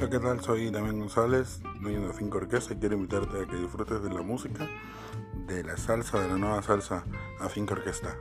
Hola, ¿qué tal? Soy Damián González, dueño de Finca Orquesta y quiero invitarte a que disfrutes de la música, de la salsa, de la nueva salsa a Finca Orquesta.